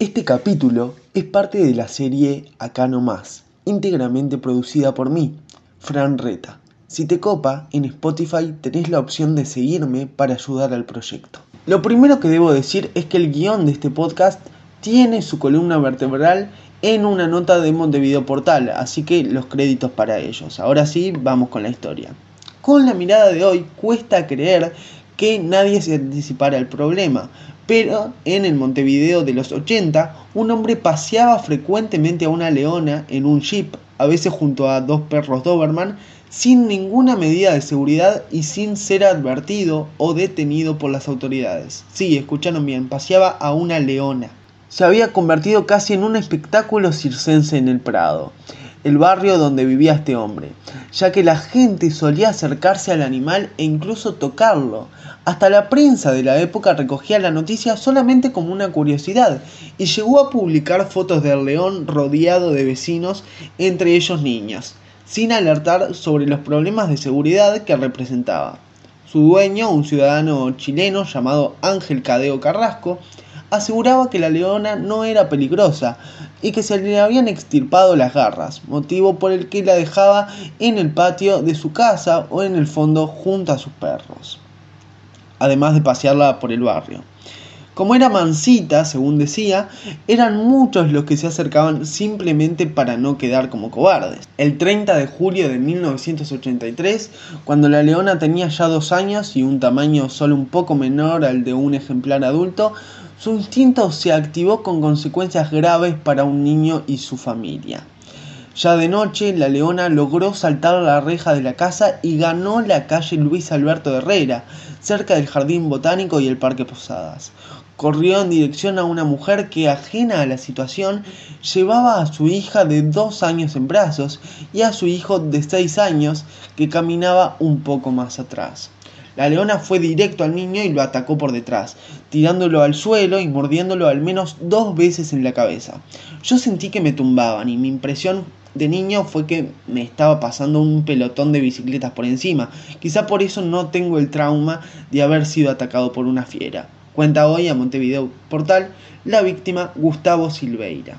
Este capítulo es parte de la serie Acá no más, íntegramente producida por mí, Fran Reta. Si te copa, en Spotify tenés la opción de seguirme para ayudar al proyecto. Lo primero que debo decir es que el guion de este podcast tiene su columna vertebral en una nota de Montevideo Portal, así que los créditos para ellos. Ahora sí, vamos con la historia. Con la mirada de hoy cuesta creer que nadie se anticipara el problema, pero en el Montevideo de los 80, un hombre paseaba frecuentemente a una leona en un jeep, a veces junto a dos perros Doberman, sin ninguna medida de seguridad y sin ser advertido o detenido por las autoridades. Sí, escucharon bien, paseaba a una leona. Se había convertido casi en un espectáculo circense en el Prado el barrio donde vivía este hombre, ya que la gente solía acercarse al animal e incluso tocarlo. Hasta la prensa de la época recogía la noticia solamente como una curiosidad y llegó a publicar fotos del león rodeado de vecinos, entre ellos niñas, sin alertar sobre los problemas de seguridad que representaba. Su dueño, un ciudadano chileno llamado Ángel Cadeo Carrasco, aseguraba que la leona no era peligrosa y que se le habían extirpado las garras, motivo por el que la dejaba en el patio de su casa o en el fondo junto a sus perros, además de pasearla por el barrio. Como era mansita, según decía, eran muchos los que se acercaban simplemente para no quedar como cobardes. El 30 de julio de 1983, cuando la leona tenía ya dos años y un tamaño solo un poco menor al de un ejemplar adulto, su instinto se activó con consecuencias graves para un niño y su familia. Ya de noche, la leona logró saltar la reja de la casa y ganó la calle Luis Alberto Herrera, cerca del Jardín Botánico y el Parque Posadas. Corrió en dirección a una mujer que, ajena a la situación, llevaba a su hija de dos años en brazos y a su hijo de seis años que caminaba un poco más atrás. La leona fue directo al niño y lo atacó por detrás, tirándolo al suelo y mordiéndolo al menos dos veces en la cabeza. Yo sentí que me tumbaban y mi impresión de niño fue que me estaba pasando un pelotón de bicicletas por encima. Quizá por eso no tengo el trauma de haber sido atacado por una fiera. Cuenta hoy a Montevideo Portal la víctima Gustavo Silveira.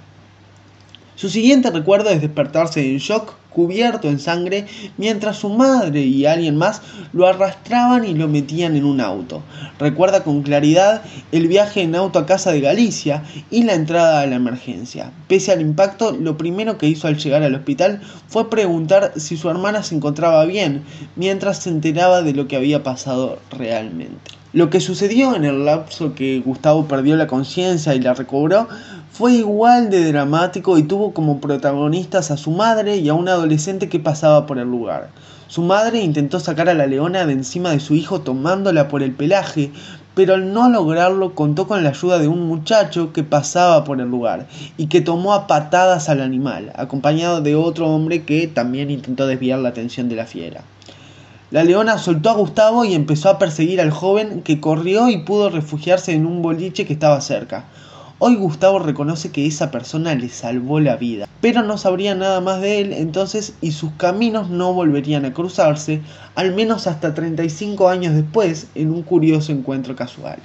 Su siguiente recuerdo es despertarse en shock cubierto en sangre, mientras su madre y alguien más lo arrastraban y lo metían en un auto. Recuerda con claridad el viaje en auto a casa de Galicia y la entrada a la emergencia. Pese al impacto, lo primero que hizo al llegar al hospital fue preguntar si su hermana se encontraba bien, mientras se enteraba de lo que había pasado realmente. Lo que sucedió en el lapso que Gustavo perdió la conciencia y la recobró fue igual de dramático y tuvo como protagonistas a su madre y a un adolescente que pasaba por el lugar. Su madre intentó sacar a la leona de encima de su hijo tomándola por el pelaje, pero al no lograrlo contó con la ayuda de un muchacho que pasaba por el lugar y que tomó a patadas al animal, acompañado de otro hombre que también intentó desviar la atención de la fiera. La leona soltó a Gustavo y empezó a perseguir al joven que corrió y pudo refugiarse en un boliche que estaba cerca. Hoy Gustavo reconoce que esa persona le salvó la vida, pero no sabría nada más de él entonces y sus caminos no volverían a cruzarse, al menos hasta 35 años después, en un curioso encuentro casual.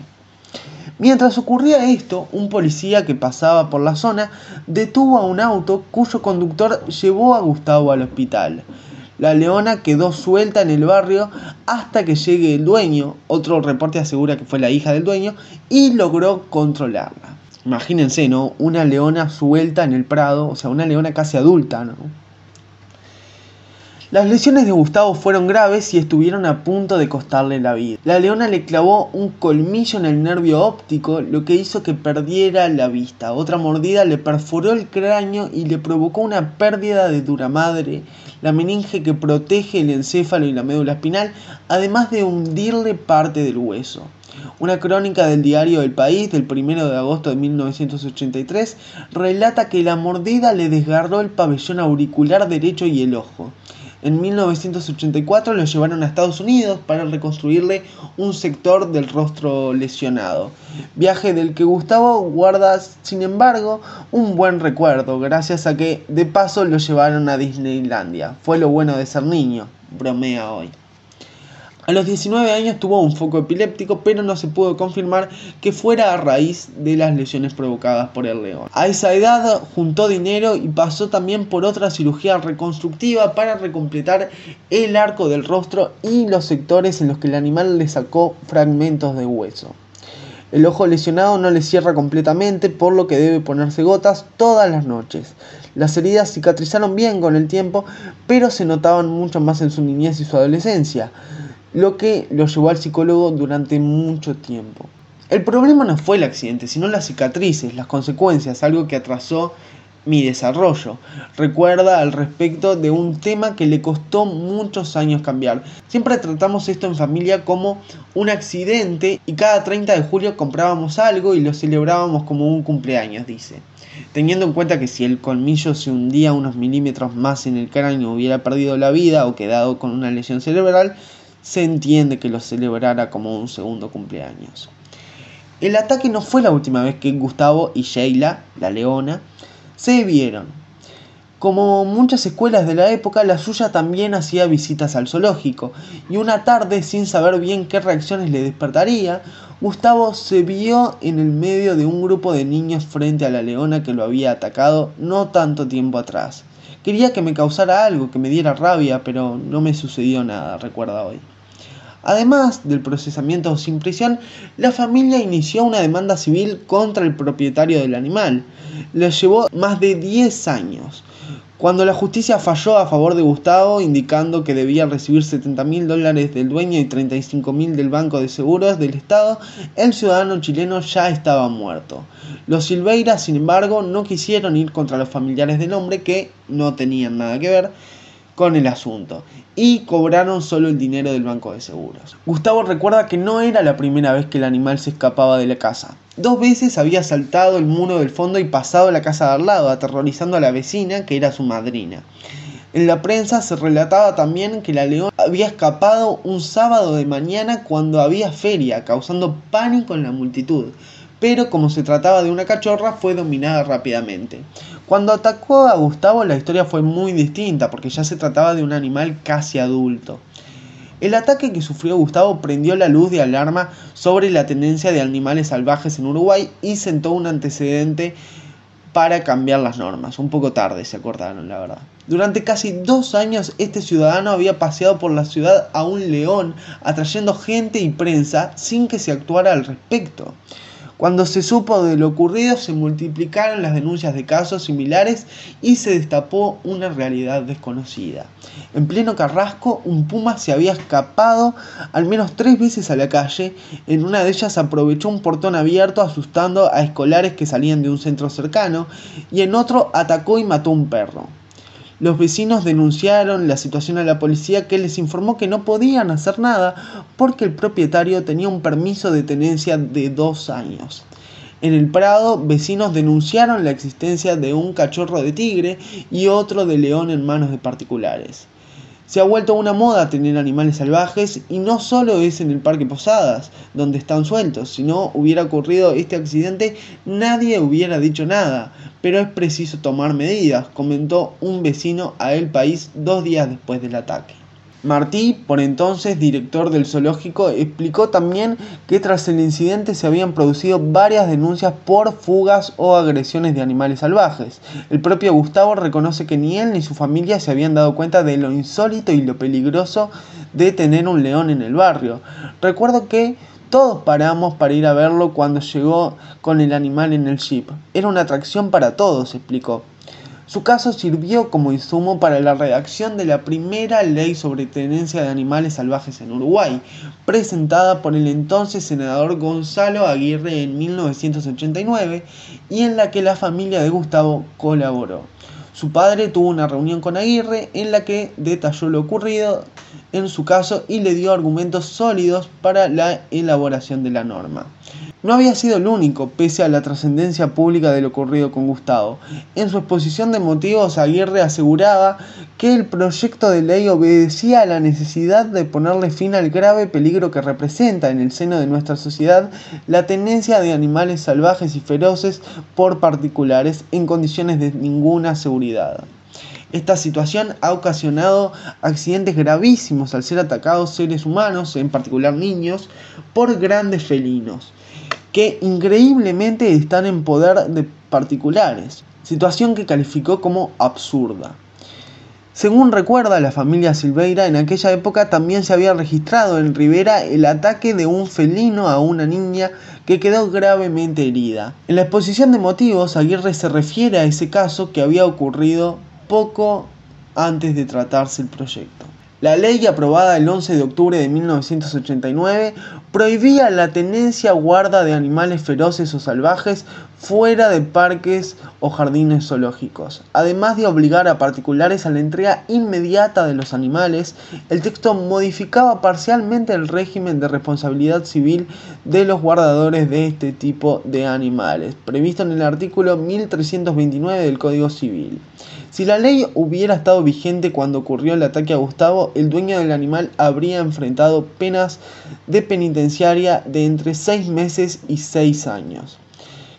Mientras ocurría esto, un policía que pasaba por la zona detuvo a un auto cuyo conductor llevó a Gustavo al hospital. La leona quedó suelta en el barrio hasta que llegue el dueño, otro reporte asegura que fue la hija del dueño, y logró controlarla. Imagínense, ¿no? Una leona suelta en el prado, o sea, una leona casi adulta, ¿no? Las lesiones de Gustavo fueron graves y estuvieron a punto de costarle la vida. La leona le clavó un colmillo en el nervio óptico, lo que hizo que perdiera la vista. Otra mordida le perforó el cráneo y le provocó una pérdida de dura madre, la meninge que protege el encéfalo y la médula espinal, además de hundirle parte del hueso. Una crónica del diario El País del 1 de agosto de 1983 relata que la mordida le desgarró el pabellón auricular derecho y el ojo. En 1984 lo llevaron a Estados Unidos para reconstruirle un sector del rostro lesionado. Viaje del que Gustavo guarda, sin embargo, un buen recuerdo, gracias a que de paso lo llevaron a Disneylandia. Fue lo bueno de ser niño, bromea hoy. A los 19 años tuvo un foco epiléptico, pero no se pudo confirmar que fuera a raíz de las lesiones provocadas por el león. A esa edad juntó dinero y pasó también por otra cirugía reconstructiva para recompletar el arco del rostro y los sectores en los que el animal le sacó fragmentos de hueso. El ojo lesionado no le cierra completamente, por lo que debe ponerse gotas todas las noches. Las heridas cicatrizaron bien con el tiempo, pero se notaban mucho más en su niñez y su adolescencia lo que lo llevó al psicólogo durante mucho tiempo. El problema no fue el accidente, sino las cicatrices, las consecuencias, algo que atrasó mi desarrollo. Recuerda al respecto de un tema que le costó muchos años cambiar. Siempre tratamos esto en familia como un accidente y cada 30 de julio comprábamos algo y lo celebrábamos como un cumpleaños, dice. Teniendo en cuenta que si el colmillo se hundía unos milímetros más en el cráneo hubiera perdido la vida o quedado con una lesión cerebral, se entiende que lo celebrara como un segundo cumpleaños. El ataque no fue la última vez que Gustavo y Sheila, la leona, se vieron. Como muchas escuelas de la época, la suya también hacía visitas al zoológico, y una tarde, sin saber bien qué reacciones le despertaría, Gustavo se vio en el medio de un grupo de niños frente a la leona que lo había atacado no tanto tiempo atrás. Quería que me causara algo, que me diera rabia, pero no me sucedió nada, recuerda hoy. Además del procesamiento sin prisión, la familia inició una demanda civil contra el propietario del animal. Le llevó más de 10 años. Cuando la justicia falló a favor de Gustavo, indicando que debía recibir 70 mil dólares del dueño y 35 mil del Banco de Seguros del Estado, el ciudadano chileno ya estaba muerto. Los Silveira, sin embargo, no quisieron ir contra los familiares del hombre que no tenían nada que ver con el asunto y cobraron solo el dinero del banco de seguros. Gustavo recuerda que no era la primera vez que el animal se escapaba de la casa. Dos veces había saltado el muro del fondo y pasado a la casa de al lado, aterrorizando a la vecina que era su madrina. En la prensa se relataba también que la león había escapado un sábado de mañana cuando había feria, causando pánico en la multitud pero como se trataba de una cachorra fue dominada rápidamente. Cuando atacó a Gustavo la historia fue muy distinta porque ya se trataba de un animal casi adulto. El ataque que sufrió Gustavo prendió la luz de alarma sobre la tendencia de animales salvajes en Uruguay y sentó un antecedente para cambiar las normas. Un poco tarde se acordaron, la verdad. Durante casi dos años este ciudadano había paseado por la ciudad a un león, atrayendo gente y prensa sin que se actuara al respecto. Cuando se supo de lo ocurrido se multiplicaron las denuncias de casos similares y se destapó una realidad desconocida. En pleno Carrasco, un puma se había escapado al menos tres veces a la calle. En una de ellas aprovechó un portón abierto asustando a escolares que salían de un centro cercano y en otro atacó y mató un perro. Los vecinos denunciaron la situación a la policía que les informó que no podían hacer nada porque el propietario tenía un permiso de tenencia de dos años. En el Prado, vecinos denunciaron la existencia de un cachorro de tigre y otro de león en manos de particulares. Se ha vuelto una moda tener animales salvajes y no solo es en el Parque Posadas, donde están sueltos. Si no hubiera ocurrido este accidente, nadie hubiera dicho nada. Pero es preciso tomar medidas, comentó un vecino a El País dos días después del ataque. Martí, por entonces director del zoológico, explicó también que tras el incidente se habían producido varias denuncias por fugas o agresiones de animales salvajes. El propio Gustavo reconoce que ni él ni su familia se habían dado cuenta de lo insólito y lo peligroso de tener un león en el barrio. Recuerdo que todos paramos para ir a verlo cuando llegó con el animal en el jeep. Era una atracción para todos, explicó. Su caso sirvió como insumo para la redacción de la primera ley sobre tenencia de animales salvajes en Uruguay, presentada por el entonces senador Gonzalo Aguirre en 1989 y en la que la familia de Gustavo colaboró. Su padre tuvo una reunión con Aguirre en la que detalló lo ocurrido en su caso y le dio argumentos sólidos para la elaboración de la norma. No había sido el único, pese a la trascendencia pública de lo ocurrido con Gustavo. En su exposición de motivos, Aguirre aseguraba que el proyecto de ley obedecía a la necesidad de ponerle fin al grave peligro que representa en el seno de nuestra sociedad la tenencia de animales salvajes y feroces por particulares en condiciones de ninguna seguridad. Esta situación ha ocasionado accidentes gravísimos al ser atacados seres humanos, en particular niños, por grandes felinos, que increíblemente están en poder de particulares, situación que calificó como absurda. Según recuerda la familia Silveira, en aquella época también se había registrado en Rivera el ataque de un felino a una niña que quedó gravemente herida. En la exposición de motivos, Aguirre se refiere a ese caso que había ocurrido poco antes de tratarse el proyecto. La ley aprobada el 11 de octubre de 1989 prohibía la tenencia o guarda de animales feroces o salvajes fuera de parques o jardines zoológicos. Además de obligar a particulares a la entrega inmediata de los animales, el texto modificaba parcialmente el régimen de responsabilidad civil de los guardadores de este tipo de animales, previsto en el artículo 1329 del Código Civil. Si la ley hubiera estado vigente cuando ocurrió el ataque a Gustavo, el dueño del animal habría enfrentado penas de penitenciaria de entre 6 meses y 6 años.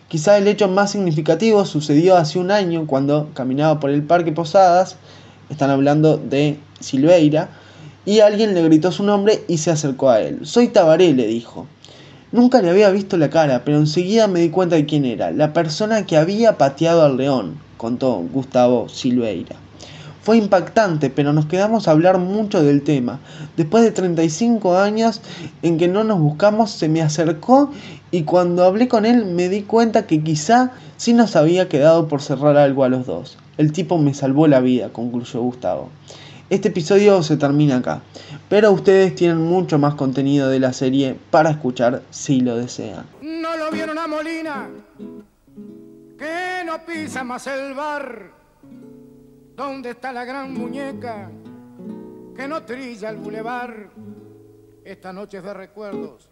Quizá el hecho más significativo sucedió hace un año cuando caminaba por el Parque Posadas, están hablando de Silveira, y alguien le gritó su nombre y se acercó a él. Soy Tabaré, le dijo. Nunca le había visto la cara, pero enseguida me di cuenta de quién era, la persona que había pateado al león contó Gustavo Silveira. Fue impactante, pero nos quedamos a hablar mucho del tema. Después de 35 años en que no nos buscamos, se me acercó y cuando hablé con él me di cuenta que quizá sí nos había quedado por cerrar algo a los dos. El tipo me salvó la vida, concluyó Gustavo. Este episodio se termina acá, pero ustedes tienen mucho más contenido de la serie para escuchar si lo desean. No lo vieron a Molina que no pisa más el bar. ¿Dónde está la gran muñeca que no trilla el bulevar? Esta noche de recuerdos,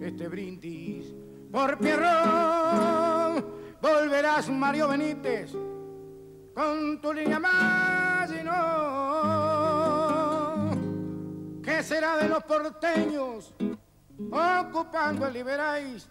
este brindis por Pierrón, volverás Mario Benítez con tu línea más y no. ¿Qué será de los porteños ocupando el Liberáis?